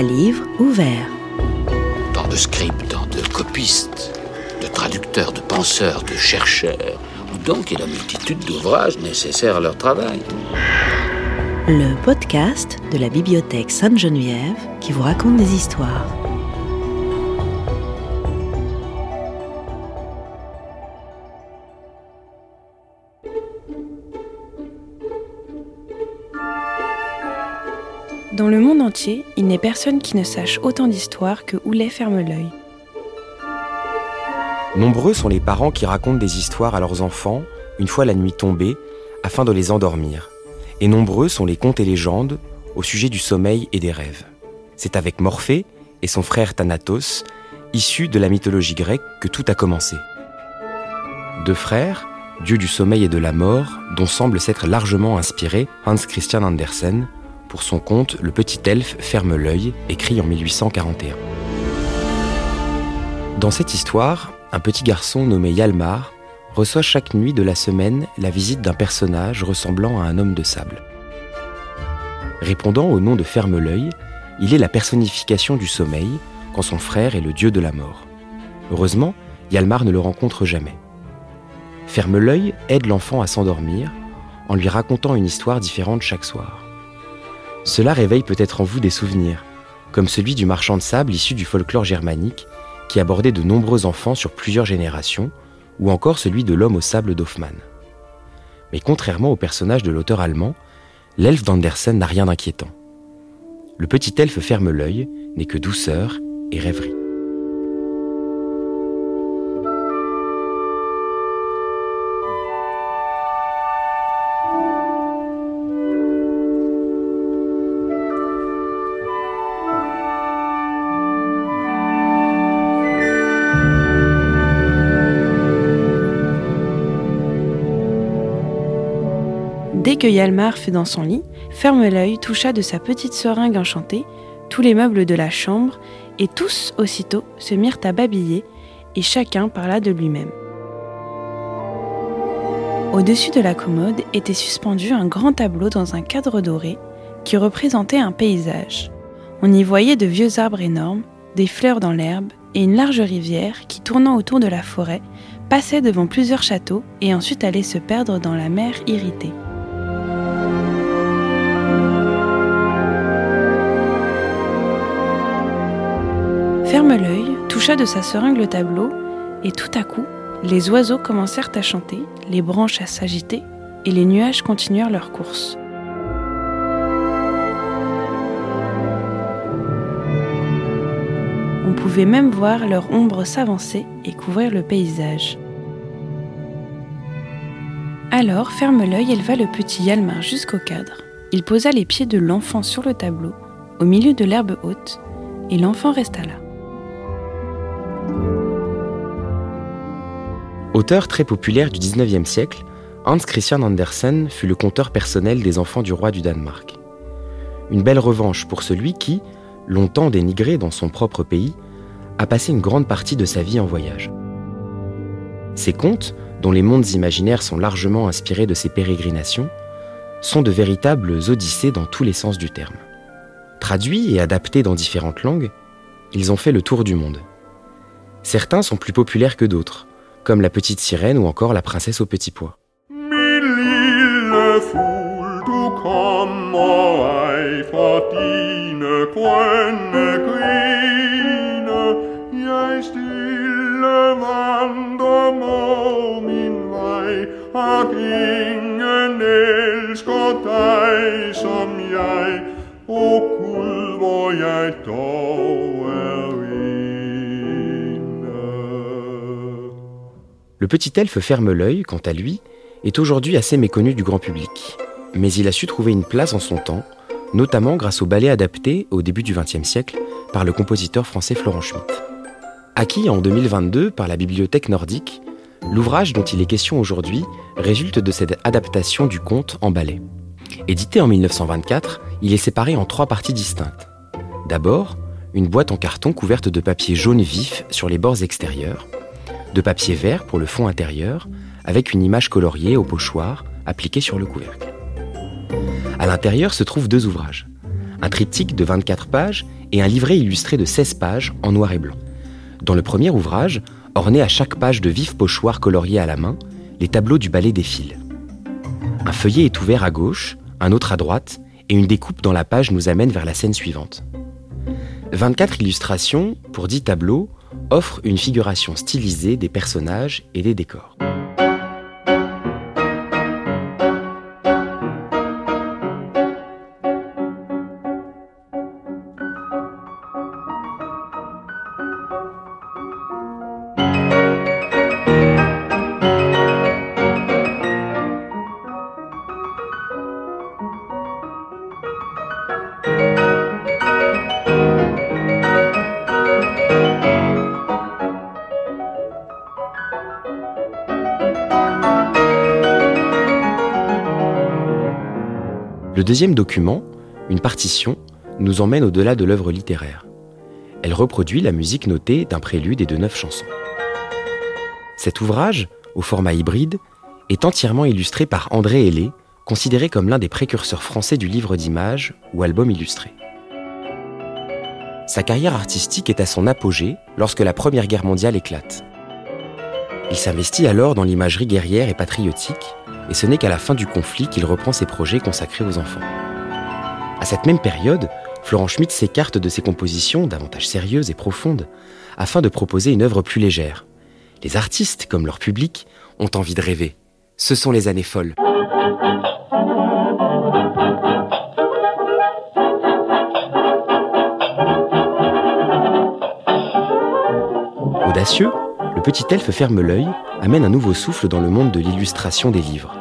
à livre ouvert. Tant de scripts, de copistes, de traducteurs, de penseurs, de chercheurs, donc il y a la multitude d'ouvrages nécessaires à leur travail. Le podcast de la bibliothèque Sainte-Geneviève qui vous raconte des histoires. Dans le monde entier, il n'est personne qui ne sache autant d'histoires que Houlet ferme l'œil. Nombreux sont les parents qui racontent des histoires à leurs enfants une fois la nuit tombée afin de les endormir. Et nombreux sont les contes et légendes au sujet du sommeil et des rêves. C'est avec Morphée et son frère Thanatos, issus de la mythologie grecque, que tout a commencé. Deux frères, dieux du sommeil et de la mort, dont semble s'être largement inspiré Hans Christian Andersen, pour son conte Le petit elfe ferme l'œil, écrit en 1841. Dans cette histoire, un petit garçon nommé Yalmar reçoit chaque nuit de la semaine la visite d'un personnage ressemblant à un homme de sable. Répondant au nom de Ferme l'œil, il est la personnification du sommeil quand son frère est le dieu de la mort. Heureusement, Yalmar ne le rencontre jamais. Ferme l'œil aide l'enfant à s'endormir en lui racontant une histoire différente chaque soir. Cela réveille peut-être en vous des souvenirs, comme celui du marchand de sable issu du folklore germanique, qui abordait de nombreux enfants sur plusieurs générations, ou encore celui de l'homme au sable d'Hoffmann. Mais contrairement au personnage de l'auteur allemand, l'elfe d'Andersen n'a rien d'inquiétant. Le petit elfe ferme l'œil, n'est que douceur et rêverie. Dès que Yalmar fut dans son lit, Ferme l'œil toucha de sa petite seringue enchantée tous les meubles de la chambre, et tous aussitôt se mirent à babiller, et chacun parla de lui-même. Au-dessus de la commode était suspendu un grand tableau dans un cadre doré qui représentait un paysage. On y voyait de vieux arbres énormes, des fleurs dans l'herbe et une large rivière qui, tournant autour de la forêt, passait devant plusieurs châteaux et ensuite allait se perdre dans la mer irritée. Ferme l'œil, toucha de sa seringue le tableau, et tout à coup, les oiseaux commencèrent à chanter, les branches à s'agiter, et les nuages continuèrent leur course. On pouvait même voir leur ombre s'avancer et couvrir le paysage. Alors, ferme l'œil, éleva le petit Yalmar jusqu'au cadre. Il posa les pieds de l'enfant sur le tableau, au milieu de l'herbe haute, et l'enfant resta là. Auteur très populaire du 19e siècle, Hans Christian Andersen fut le conteur personnel des enfants du roi du Danemark. Une belle revanche pour celui qui, longtemps dénigré dans son propre pays, a passé une grande partie de sa vie en voyage. Ces contes, dont les mondes imaginaires sont largement inspirés de ses pérégrinations, sont de véritables odyssées dans tous les sens du terme. Traduits et adaptés dans différentes langues, ils ont fait le tour du monde. Certains sont plus populaires que d'autres, comme La Petite Sirène ou encore La Princesse au Petit Pois. Le petit elfe ferme l'œil, quant à lui, est aujourd'hui assez méconnu du grand public. Mais il a su trouver une place en son temps, notamment grâce au ballet adapté au début du XXe siècle par le compositeur français Florent Schmitt. Acquis en 2022 par la Bibliothèque nordique, l'ouvrage dont il est question aujourd'hui résulte de cette adaptation du conte en ballet. Édité en 1924, il est séparé en trois parties distinctes. D'abord, une boîte en carton couverte de papier jaune vif sur les bords extérieurs, de papier vert pour le fond intérieur, avec une image coloriée au pochoir appliquée sur le couvercle. À l'intérieur se trouvent deux ouvrages. un triptyque de 24 pages et un livret illustré de 16 pages en noir et blanc. Dans le premier ouvrage, orné à chaque page de vifs pochoirs coloriés à la main, les tableaux du ballet défilent. Un feuillet est ouvert à gauche, un autre à droite, et une découpe dans la page nous amène vers la scène suivante. 24 illustrations pour 10 tableaux offrent une figuration stylisée des personnages et des décors. Le deuxième document, une partition, nous emmène au-delà de l'œuvre littéraire. Elle reproduit la musique notée d'un prélude et de neuf chansons. Cet ouvrage, au format hybride, est entièrement illustré par André Hellé, considéré comme l'un des précurseurs français du livre d'images ou album illustré. Sa carrière artistique est à son apogée lorsque la Première Guerre mondiale éclate. Il s'investit alors dans l'imagerie guerrière et patriotique, et ce n'est qu'à la fin du conflit qu'il reprend ses projets consacrés aux enfants. À cette même période, Florent Schmitt s'écarte de ses compositions davantage sérieuses et profondes afin de proposer une œuvre plus légère. Les artistes, comme leur public, ont envie de rêver. Ce sont les années folles. Audacieux, le petit elfe ferme l'œil amène un nouveau souffle dans le monde de l'illustration des livres.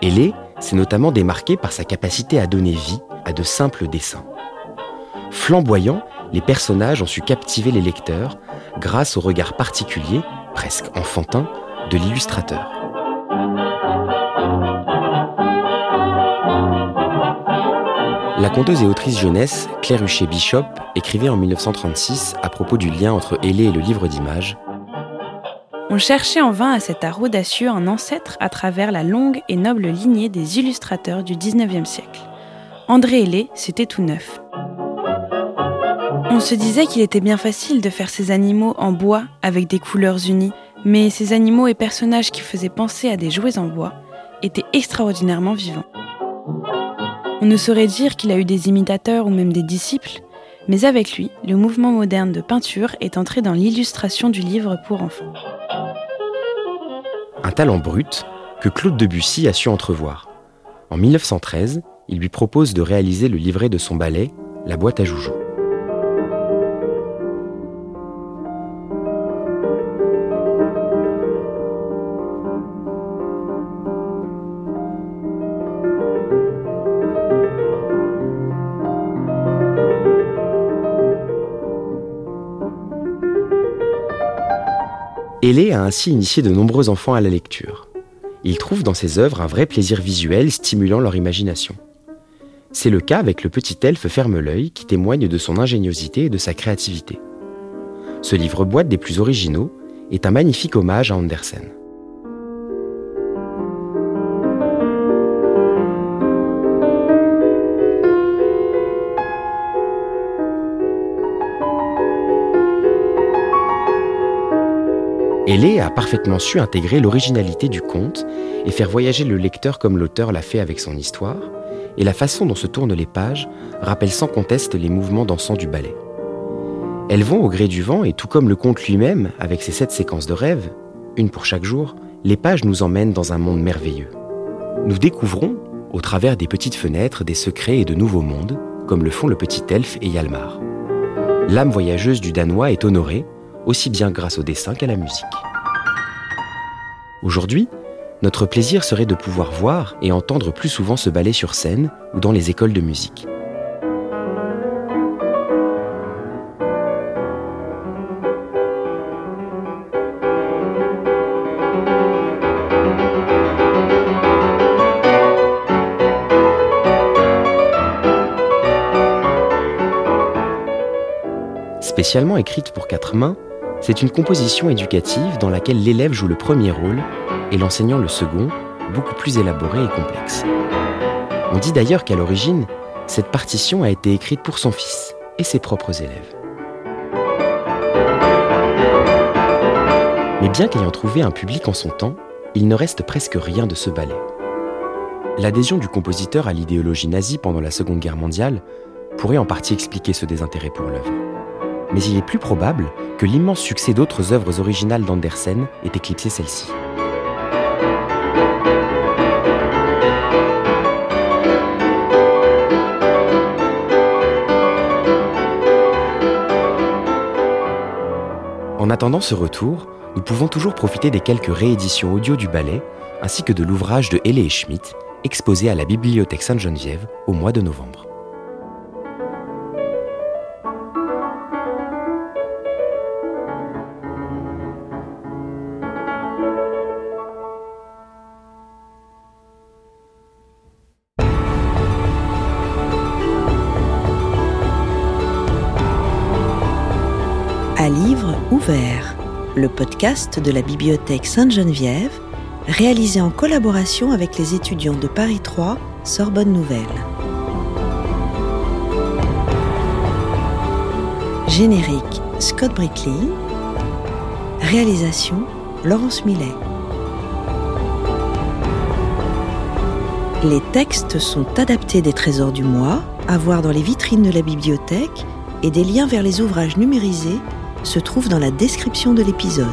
Hélé s'est notamment démarqué par sa capacité à donner vie à de simples dessins. Flamboyants, les personnages ont su captiver les lecteurs grâce au regard particulier, presque enfantin, de l'illustrateur. La conteuse et autrice jeunesse Claire Huchet Bishop écrivait en 1936 à propos du lien entre Hélé et le livre d'images on cherchait en vain à cet art audacieux un ancêtre à travers la longue et noble lignée des illustrateurs du XIXe siècle. André Hélé, c'était tout neuf. On se disait qu'il était bien facile de faire ces animaux en bois avec des couleurs unies, mais ces animaux et personnages qui faisaient penser à des jouets en bois étaient extraordinairement vivants. On ne saurait dire qu'il a eu des imitateurs ou même des disciples, mais avec lui, le mouvement moderne de peinture est entré dans l'illustration du livre pour enfants un talent brut que Claude Debussy a su entrevoir. En 1913, il lui propose de réaliser le livret de son ballet, La boîte à joujoux. Hélé a ainsi initié de nombreux enfants à la lecture. Il trouve dans ses œuvres un vrai plaisir visuel stimulant leur imagination. C'est le cas avec le petit elfe Ferme l'œil qui témoigne de son ingéniosité et de sa créativité. Ce livre-boîte des plus originaux est un magnifique hommage à Andersen. Hélé a parfaitement su intégrer l'originalité du conte et faire voyager le lecteur comme l'auteur l'a fait avec son histoire, et la façon dont se tournent les pages rappelle sans conteste les mouvements dansants du ballet. Elles vont au gré du vent et tout comme le conte lui-même, avec ses sept séquences de rêves, une pour chaque jour, les pages nous emmènent dans un monde merveilleux. Nous découvrons, au travers des petites fenêtres, des secrets et de nouveaux mondes, comme le font le petit elfe et Yalmar. L'âme voyageuse du Danois est honorée, aussi bien grâce au dessin qu'à la musique. Aujourd'hui, notre plaisir serait de pouvoir voir et entendre plus souvent ce ballet sur scène ou dans les écoles de musique. Spécialement écrite pour quatre mains, c'est une composition éducative dans laquelle l'élève joue le premier rôle et l'enseignant le second, beaucoup plus élaboré et complexe. On dit d'ailleurs qu'à l'origine, cette partition a été écrite pour son fils et ses propres élèves. Mais bien qu'ayant trouvé un public en son temps, il ne reste presque rien de ce ballet. L'adhésion du compositeur à l'idéologie nazie pendant la Seconde Guerre mondiale pourrait en partie expliquer ce désintérêt pour l'œuvre. Mais il est plus probable que l'immense succès d'autres œuvres originales d'Andersen ait éclipsé celle-ci. En attendant ce retour, nous pouvons toujours profiter des quelques rééditions audio du ballet, ainsi que de l'ouvrage de Helle et Schmidt, exposé à la Bibliothèque Sainte-Geneviève au mois de novembre. Le podcast de la Bibliothèque Sainte-Geneviève, réalisé en collaboration avec les étudiants de Paris 3, Sorbonne Nouvelle. Générique Scott Brickley. Réalisation Laurence Millet. Les textes sont adaptés des trésors du mois, à voir dans les vitrines de la bibliothèque, et des liens vers les ouvrages numérisés se trouve dans la description de l'épisode.